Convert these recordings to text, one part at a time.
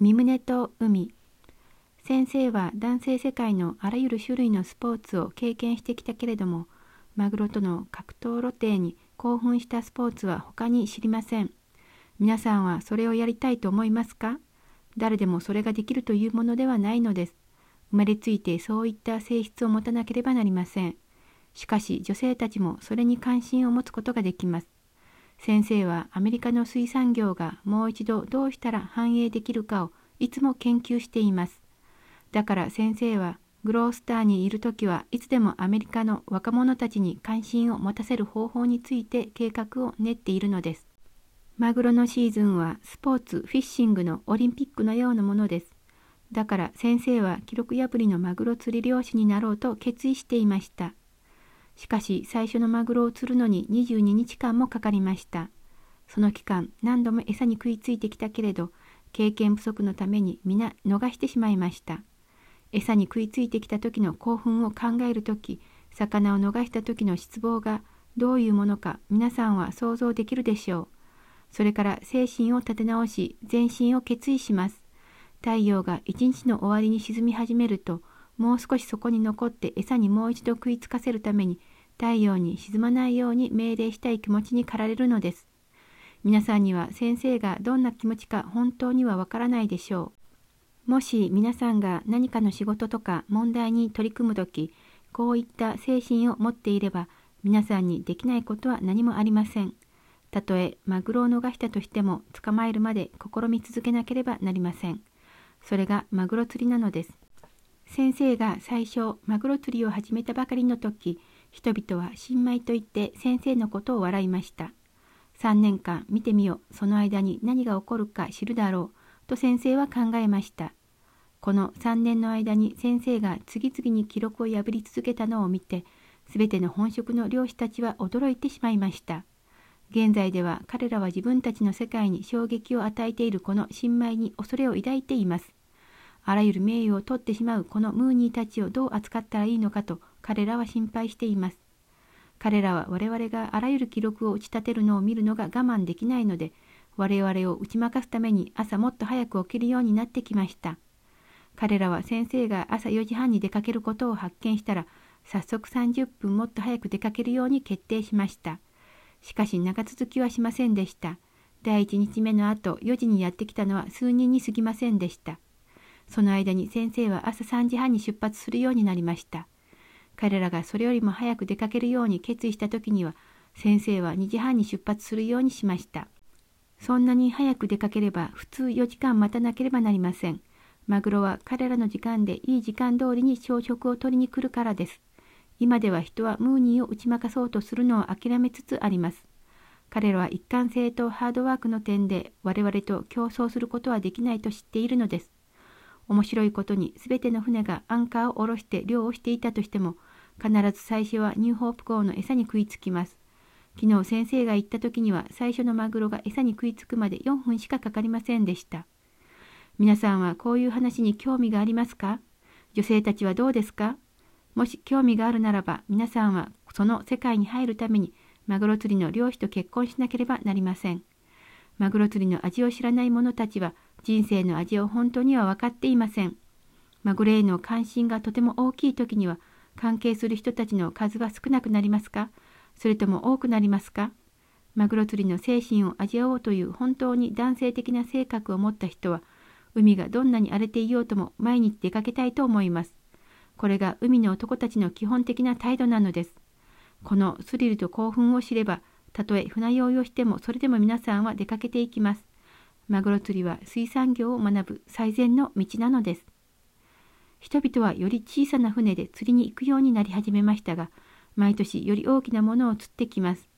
身胸と海。先生は男性世界のあらゆる種類のスポーツを経験してきたけれどもマグロとの格闘露呈に興奮したスポーツは他に知りません。皆さんはそれをやりたいと思いますか？誰でもそれができるというものではないのです。生まれついてそういった性質を持たなければなりません。しかし女性たちもそれに関心を持つことができます。先生はアメリカの水産業がもう一度どうしたら繁栄できるかをいつも研究していますだから先生はグロースターにいる時はいつでもアメリカの若者たちに関心を持たせる方法について計画を練っているのです。マグロのシーズンはスポーツ、フィッシングのオリンピックのようなものです。だから先生は記録破りのマグロ釣り漁師になろうと決意していました。しかし最初のマグロを釣るのに22日間もかかりました。その期間何度も餌に食いついてきたけれど経験不足のために皆逃してしまいました。餌に食いついてきた時の興奮を考える時魚を逃した時の失望がどういうものか皆さんは想像できるでしょう。それから精神を立て直し全身を決意します。太陽が一日の終わりに沈み始めるともう少しそこに残って餌にもう一度食いつかせるために太陽に沈まないように命令したい気持ちに駆られるのです。皆さんには先生がどんな気持ちか本当にはわからないでしょう。もし皆さんが何かの仕事とか問題に取り組む時こういった精神を持っていれば皆さんにできないことは何もありません。たとえマグロを逃したとしても捕まえるまで試み続けなければなりません。それがマグロ釣りなのです。先生が最初マグロ釣りを始めたばかりの時人々は新米と言って先生のことを笑いました。3年間見てみようその間に何が起こるか知るだろうと先生は考えました。この3年の間に先生が次々に記録を破り続けたのを見て、すべての本職の漁師たちは驚いてしまいました。現在では彼らは自分たちの世界に衝撃を与えているこの新米に恐れを抱いています。あらゆる名誉を取ってしまうこのムーニーたちをどう扱ったらいいのかと彼らは心配しています。彼らは我々があらゆる記録を打ち立てるのを見るのが我慢できないので、我々を打ち負かすために朝もっと早く起きるようになってきました。彼らは先生が朝4時半に出かけることを発見したら、早速30分もっと早く出かけるように決定しました。しかし長続きはしませんでした。第1日目の後、4時にやってきたのは数人に過ぎませんでした。その間に先生は朝3時半に出発するようになりました。彼らがそれよりも早く出かけるように決意した時には、先生は2時半に出発するようにしました。そんなに早く出かければ普通4時間待たなければなりません。マグロは彼らの時間でいい時間通りに朝食を取りに来るからです。今では人はムーニーを打ち負かそうとするのを諦めつつあります。彼らは一貫性とハードワークの点で我々と競争することはできないと知っているのです。面白いことに全ての船がアンカーを下ろして漁をしていたとしても必ず最初はニューホープ港の餌に食いつきます。昨日先生が言った時には最初のマグロが餌に食いつくまで4分しかかかりませんでした。皆さんはこういう話に興味がありますか？女性たちはどうですか？もし興味があるならば皆さんはその世界に入るためにマグロ釣りの漁師と結婚しなければなりません。マグロ釣りの味を知らない者たちは人生の味を本当には分かっていません。マグロへの関心がとても大きい時には関係する人たちの数は少なくなりますか？それとも多くなりますか？マグロ釣りの精神を味わおうという本当に男性的な性格を持った人は海がどんなに荒れていようとも毎日出かけたいと思います。これが海の男たちの基本的な態度なのです。このスリルと興奮を知れば、たとえ船酔いをしてもそれでも皆さんは出かけていきます。マグロ釣りは水産業を学ぶ最善の道なのです。人々はより小さな船で釣りに行くようになり始めましたが、毎年より大きなものを釣ってきます。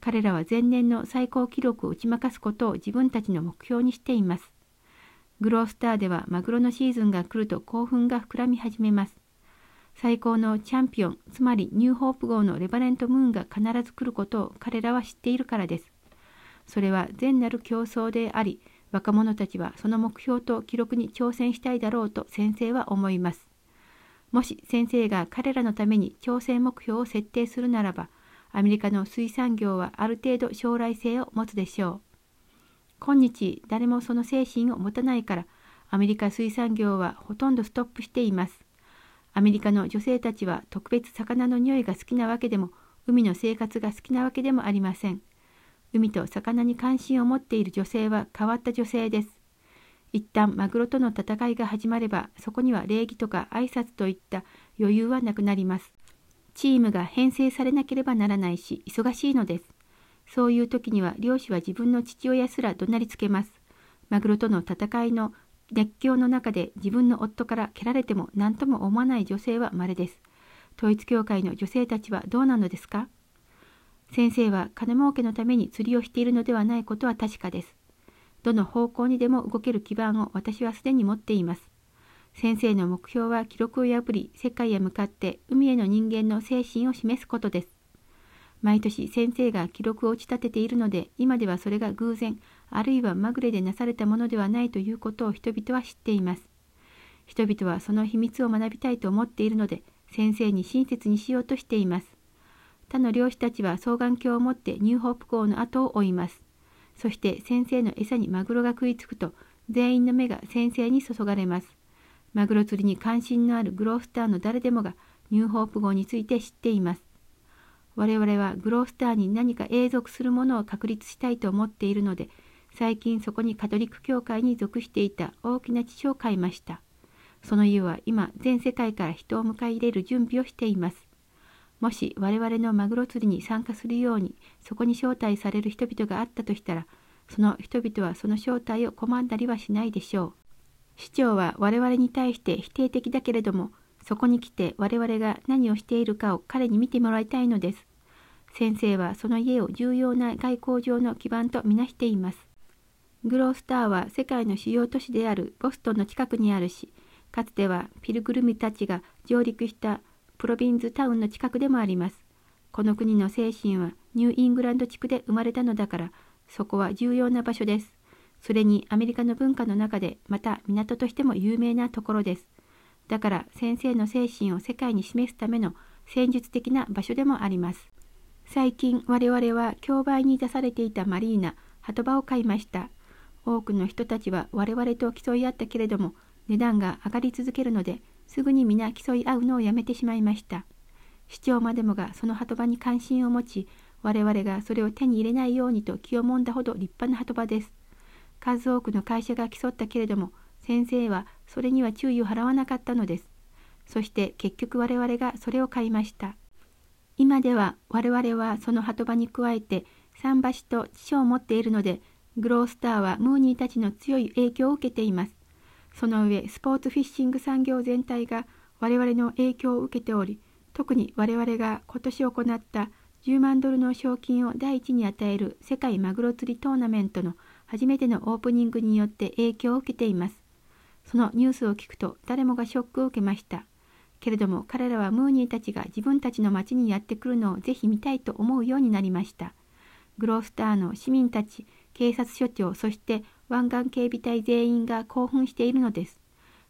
彼らは前年の最高記録を打ち負かすことを自分たちの目標にしています。グロースターではマグロのシーズンが来ると興奮が膨らみ始めます。最高のチャンピオン、つまりニューホープ号のレバレントムーンが必ず来ることを彼らは知っているからです。それは善なる競争であり、若者たちはその目標と記録に挑戦したいだろうと先生は思います。もし先生が彼らのために挑戦目標を設定するならば、アメリカの水産業はある程度将来性を持つでしょう。今日誰もその精神を持たないからアメリカ水産業はほとんどストップしています。アメリカの女性たちは特別魚の匂いが好きなわけでも海の生活が好きなわけでもありません。海と魚に関心を持っている女性は変わった女性です。一旦マグロとの戦いが始まればそこには礼儀とか挨拶といった余裕はなくなります。チームが編成されなければならないし忙しいのです。そういう時には漁師は自分の父親すら怒鳴りつけます。マグロとの戦いの熱狂の中で自分の夫から蹴られても何とも思わない女性は稀です。統一教会の女性たちはどうなのですか？先生は金儲けのために釣りをしているのではないことは確かです。どの方向にでも動ける基盤を私はすでに持っています。先生の目標は記録を破り世界へ向かって海への人間の精神を示すことです。毎年先生が記録を打ち立てているので今ではそれが偶然あるいはまぐれでなされたものではないということを人々は知っています。人々はその秘密を学びたいと思っているので先生に親切にしようとしています。他の漁師たちは双眼鏡を持ってニューホープ港の後を追います。そして先生の餌にマグロが食いつくと全員の目が先生に注がれます。マグロ釣りに関心のあるグロースターの誰でもがニューホープ号について知っています。我々はグロースターに何か永続するものを確立したいと思っているので、最近そこにカトリック教会に属していた大きな父を買いました。その家は今全世界から人を迎え入れる準備をしています。もし我々のマグロ釣りに参加するようにそこに招待される人々があったとしたら、その人々はその招待を拒んだりはしないでしょう。市長は我々に対して否定的だけれども、そこに来て我々が何をしているかを彼に見てもらいたいのです。先生はその家を重要な外交上の基盤とみなしています。グロースターは世界の主要都市であるボストンの近くにあるし、かつてはピルグルミたちが上陸したプロビンズタウンの近くでもあります。この国の精神はニューイングランド地区で生まれたのだから、そこは重要な場所です。それにアメリカの文化の中でまた港としても有名なところです。だから先生の精神を世界に示すための戦術的な場所でもあります。最近我々は競売に出されていたマリーナ、鳩場を買いました。多くの人たちは我々と競い合ったけれども値段が上がり続けるのですぐに皆競い合うのをやめてしまいました。市長までもがその鳩場に関心を持ち我々がそれを手に入れないようにと気をもんだほど立派な鳩場です。数多くの会社が競ったけれども先生はそれには注意を払わなかったのです。そして結局我々がそれを買いました。今では我々はその鳩場に加えて桟橋と地所を持っているのでグロースターはムーニーたちの強い影響を受けています。その上スポーツフィッシング産業全体が我々の影響を受けており特に我々が今年行った10万ドルの賞金を第一に与える世界マグロ釣りトーナメントの初めてのオープニングによって影響を受けています。そのニュースを聞くと誰もがショックを受けました。けれども彼らはムーニーたちが自分たちの町にやってくるのをぜひ見たいと思うようになりました。グロースターの市民たち、警察署長、そして湾岸警備隊全員が興奮しているのです。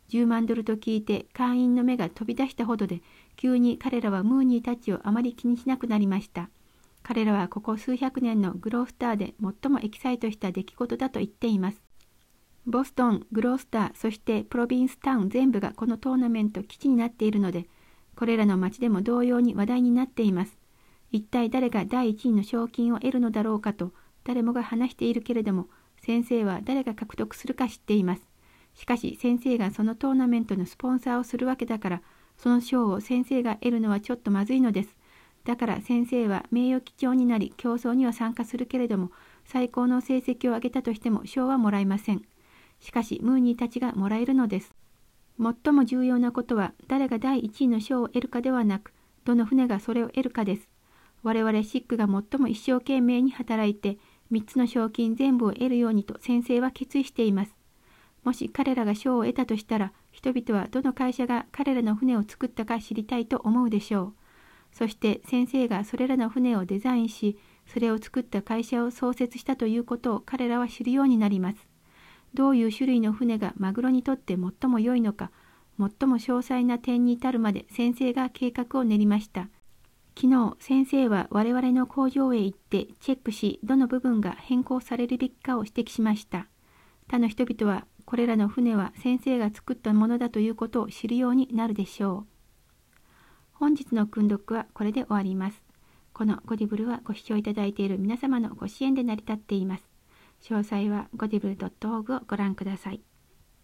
10万ドルと聞いて会員の目が飛び出したほどで、急に彼らはムーニーたちをあまり気にしなくなりました。彼らはここ数百年のグロースターで最もエキサイトした出来事だと言っています。ボストン、グロースター、そしてプロビンスタウン全部がこのトーナメント基地になっているので、これらの町でも同様に話題になっています。一体誰が第1位の賞金を得るのだろうかと誰もが話しているけれども、先生は誰が獲得するか知っています。しかし先生がそのトーナメントのスポンサーをするわけだから、その賞を先生が得るのはちょっとまずいのです。だから先生は名誉基調になり競争には参加するけれども、最高の成績を上げたとしても賞はもらえません。しかしムーニーたちがもらえるのです。最も重要なことは誰が第1位の賞を得るかではなく、どの船がそれを得るかです。我々シックが最も一生懸命に働いて、3つの賞金全部を得るようにと先生は決意しています。もし彼らが賞を得たとしたら、人々はどの会社が彼らの船を作ったか知りたいと思うでしょう。そして先生がそれらの船をデザインし、それを作った会社を創設したということを彼らは知るようになります。どういう種類の船がマグロにとって最も良いのか、最も詳細な点に至るまで先生が計画を練りました。昨日、先生は我々の工場へ行ってチェックし、どの部分が変更されるべきかを指摘しました。他の人々はこれらの船は先生が作ったものだということを知るようになるでしょう。本日の訓読はこれで終わります。このゴディブルはご視聴いただいている皆様のご支援で成り立っています。詳細はゴディブル .org をご覧ください。